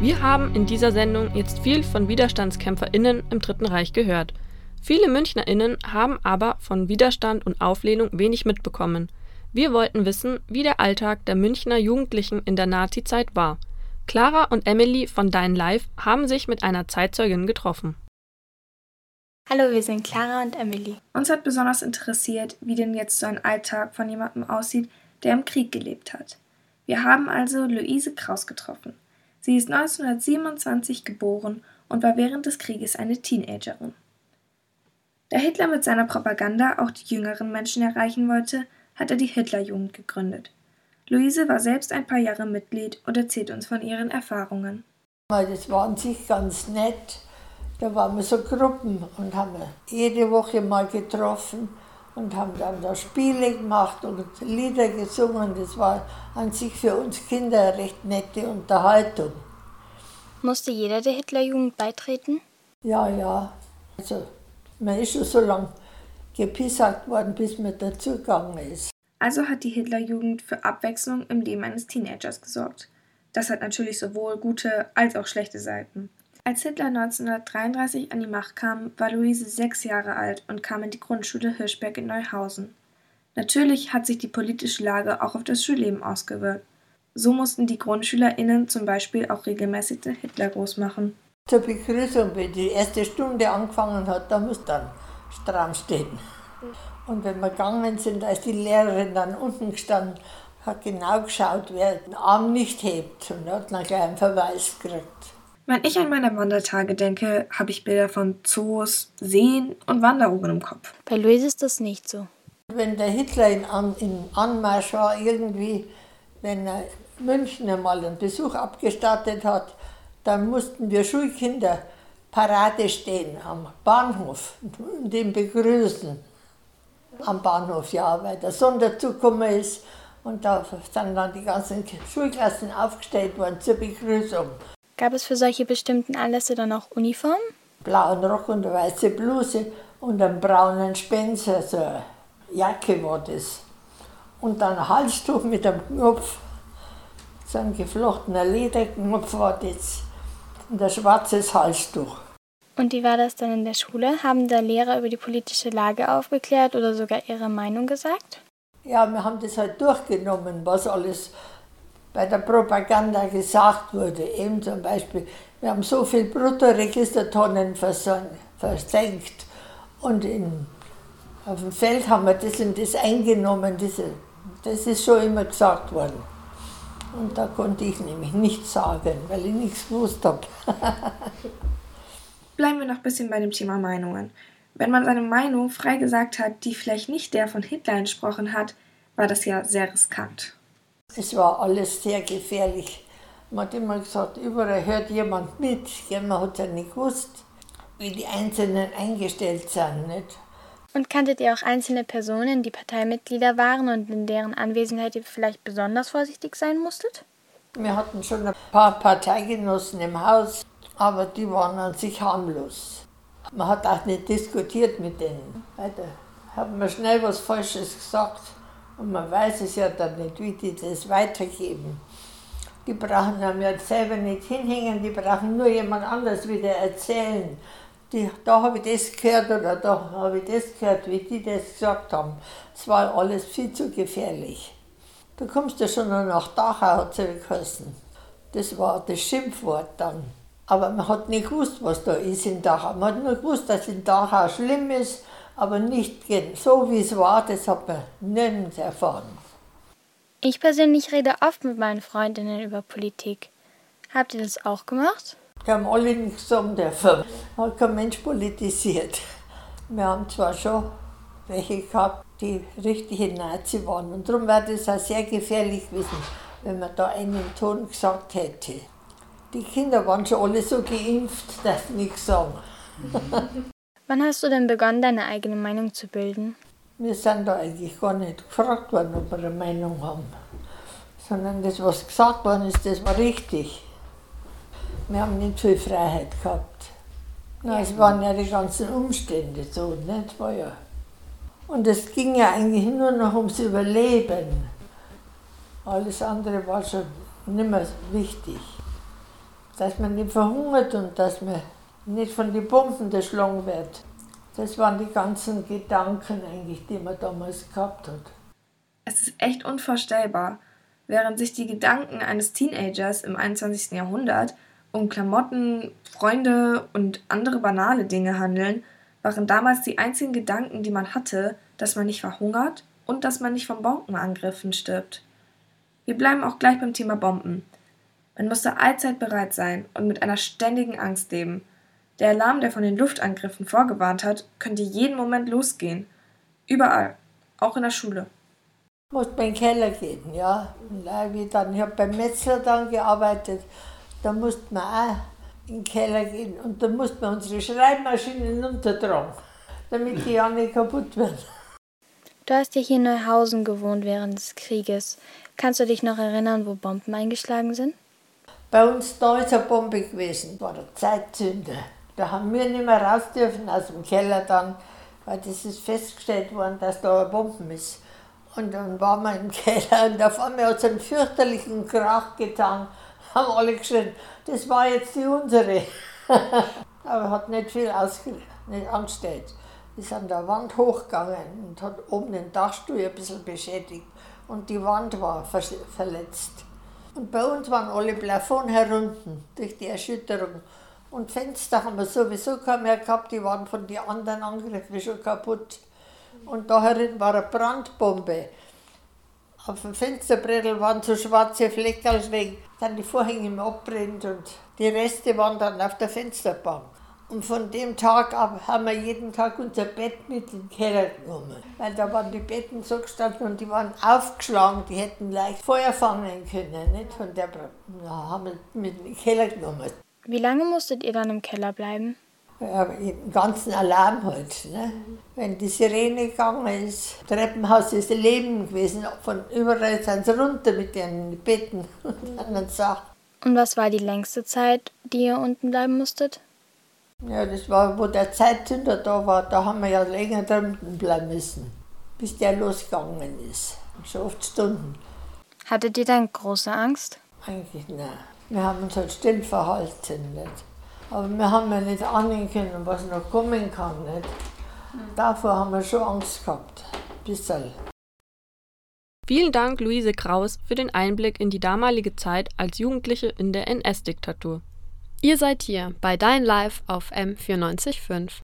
Wir haben in dieser Sendung jetzt viel von WiderstandskämpferInnen im Dritten Reich gehört. Viele MünchnerInnen haben aber von Widerstand und Auflehnung wenig mitbekommen. Wir wollten wissen, wie der Alltag der Münchner Jugendlichen in der Nazizeit war. Clara und Emily von Dein Live haben sich mit einer Zeitzeugin getroffen. Hallo, wir sind Clara und Emily. Uns hat besonders interessiert, wie denn jetzt so ein Alltag von jemandem aussieht, der im Krieg gelebt hat. Wir haben also Luise Kraus getroffen. Sie ist 1927 geboren und war während des Krieges eine Teenagerin. Da Hitler mit seiner Propaganda auch die jüngeren Menschen erreichen wollte, hat er die Hitlerjugend gegründet. Luise war selbst ein paar Jahre Mitglied und erzählt uns von ihren Erfahrungen. Das war an sich ganz nett. Da waren wir so Gruppen und haben jede Woche mal getroffen und haben dann da Spiele gemacht und Lieder gesungen. Das war an sich für uns Kinder eine recht nette Unterhaltung. Musste jeder der Hitlerjugend beitreten? Ja, ja. Also man ist schon so lange gepisagt worden, bis man dazugegangen ist. Also hat die Hitlerjugend für Abwechslung im Leben eines Teenagers gesorgt. Das hat natürlich sowohl gute als auch schlechte Seiten. Als Hitler 1933 an die Macht kam, war Luise sechs Jahre alt und kam in die Grundschule Hirschberg in Neuhausen. Natürlich hat sich die politische Lage auch auf das Schulleben ausgewirkt. So mussten die GrundschülerInnen zum Beispiel auch regelmäßig den Hitler groß machen. Zur Begrüßung, wenn die erste Stunde angefangen hat, da muss dann stramm stehen. Und wenn wir gegangen sind, da ist die Lehrerin dann unten gestanden, hat genau geschaut, wer den Arm nicht hebt und hat dann gleich einen Verweis gekriegt. Wenn ich an meine Wandertage denke, habe ich Bilder von Zoos, Seen und Wanderungen im Kopf. Bei Luis ist das nicht so. Wenn der Hitler in An im Anmarsch war, irgendwie, wenn er München einmal einen Besuch abgestattet hat, dann mussten wir Schulkinder Parade stehen am Bahnhof und ihn begrüßen. Am Bahnhof, ja, weil der Sonderzug gekommen ist und da sind dann die ganzen Schulklassen aufgestellt worden zur Begrüßung. Gab es für solche bestimmten Anlässe dann auch Uniformen? Blauen Rock und eine weiße Bluse und einen braunen Spencer, so eine Jacke war das. Und dann ein Halstuch mit einem Knopf, so ein geflochtener Lederknopf war das und ein schwarzes Halstuch. Und wie war das dann in der Schule? Haben da Lehrer über die politische Lage aufgeklärt oder sogar ihre Meinung gesagt? Ja, wir haben das halt durchgenommen, was alles bei der Propaganda gesagt wurde. Eben zum Beispiel, wir haben so viel Bruttoregistertonnen versenkt und in, auf dem Feld haben wir das und das eingenommen. Diese, das ist schon immer gesagt worden. Und da konnte ich nämlich nichts sagen, weil ich nichts gewusst habe. Bleiben wir noch ein bisschen bei dem Thema Meinungen. Wenn man seine Meinung frei gesagt hat, die vielleicht nicht der von Hitler entsprochen hat, war das ja sehr riskant. Es war alles sehr gefährlich. Man hat immer gesagt, überall hört jemand mit. man hat ja nicht gewusst, wie die Einzelnen eingestellt sind. Nicht? Und kanntet ihr auch einzelne Personen, die Parteimitglieder waren und in deren Anwesenheit ihr vielleicht besonders vorsichtig sein musstet? Wir hatten schon ein paar Parteigenossen im Haus, aber die waren an sich harmlos. Man hat auch nicht diskutiert mit denen. Da haben wir schnell was Falsches gesagt und man weiß es ja dann nicht, wie die das weitergeben. Die brauchen einem ja selber nicht hinhängen, die brauchen nur jemand anders wieder erzählen die, da habe ich das gehört oder da habe ich das gehört, wie die das gesagt haben. Es war alles viel zu gefährlich. Da kommst du schon noch nach Dachau, hat es geheißen. Das war das Schimpfwort dann. Aber man hat nicht gewusst, was da ist in Dachau. Man hat nur gewusst, dass in Dachau schlimm ist, aber nicht so, wie es war, das hat man nirgends erfahren. Ich persönlich rede oft mit meinen Freundinnen über Politik. Habt ihr das auch gemacht? Die haben alle nichts sagen dürfen. Hat kein Mensch politisiert. Wir haben zwar schon welche gehabt, die richtige Nazi waren. Und darum wäre das auch sehr gefährlich gewesen, wenn man da einen Ton gesagt hätte. Die Kinder waren schon alle so geimpft, dass sie nichts sagen. Wann hast du denn begonnen, deine eigene Meinung zu bilden? Wir sind da eigentlich gar nicht gefragt worden, ob wir eine Meinung haben. Sondern das, was gesagt worden ist, das war richtig. Wir haben nicht viel Freiheit gehabt. Na, es waren ja die ganzen Umstände so, nicht? War ja. Und es ging ja eigentlich nur noch ums Überleben. Alles andere war schon nicht mehr wichtig. dass man nicht verhungert und dass man nicht von den Bomben erschlagen wird. Das waren die ganzen Gedanken eigentlich, die man damals gehabt hat. Es ist echt unvorstellbar. Während sich die Gedanken eines Teenagers im 21. Jahrhundert um Klamotten, Freunde und andere banale Dinge handeln, waren damals die einzigen Gedanken, die man hatte, dass man nicht verhungert und dass man nicht von Bombenangriffen stirbt. Wir bleiben auch gleich beim Thema Bomben. Man musste allzeit bereit sein und mit einer ständigen Angst leben. Der Alarm, der von den Luftangriffen vorgewarnt hat, könnte jeden Moment losgehen. Überall, auch in der Schule. Musste in den Keller gehen, ja. Und ich dann, ich habe beim Metzler dann gearbeitet, da musste man auch in den Keller gehen und da musste man unsere Schreibmaschinen runtertragen, damit die ja nicht kaputt werden. Du hast ja hier in Neuhausen gewohnt während des Krieges. Kannst du dich noch erinnern, wo Bomben eingeschlagen sind? Bei uns da ist eine Bombe gewesen, war der Zeitzünder. Da haben wir nicht mehr raus dürfen aus dem Keller dann, weil das ist festgestellt worden, dass da eine Bombe ist. Und dann waren wir im Keller und auf einmal hat es einen fürchterlichen Krach getan. Haben alle geschrien, das war jetzt die unsere. Aber hat nicht viel nicht angestellt ist an der Wand hochgegangen und hat oben den Dachstuhl ein bisschen beschädigt und die Wand war verletzt. Und bei uns waren alle Plafond herunten durch die Erschütterung. Und Fenster haben wir sowieso kaum mehr gehabt, die waren von den anderen Angriffen schon kaputt. Und da herin war eine Brandbombe. Auf dem Fensterbrettel waren so schwarze Fleckerl wegen, dann die Vorhänge im Abbrennt und die Reste waren dann auf der Fensterbank. Und von dem Tag ab haben wir jeden Tag unser Bett mit in den Keller genommen. Weil da waren die Betten so gestanden und die waren aufgeschlagen, die hätten leicht Feuer fangen können. Nicht? Von der ja, haben wir mit in den Keller genommen. Wie lange musstet ihr dann im Keller bleiben? Ja, im ganzen Alarm halt. Ne? Wenn die Sirene gegangen ist, Treppenhaus ist Leben gewesen. Von überall sind sie runter mit den Betten und anderen Sachen. Und was war die längste Zeit, die ihr unten bleiben musstet? Ja, das war, wo der Zeitzünder da war, da haben wir ja länger drunten bleiben müssen, bis der losgegangen ist. Schon oft Stunden. Hattet ihr dann große Angst? Eigentlich nein. Wir haben uns halt still verhalten. Nicht? Aber wir haben ja nicht ahnen können, was noch kommen kann. Nicht? Davor haben wir schon Angst gehabt. Bisschen. Vielen Dank, Luise Kraus, für den Einblick in die damalige Zeit als Jugendliche in der NS-Diktatur. Ihr seid hier bei Dein Live auf M945.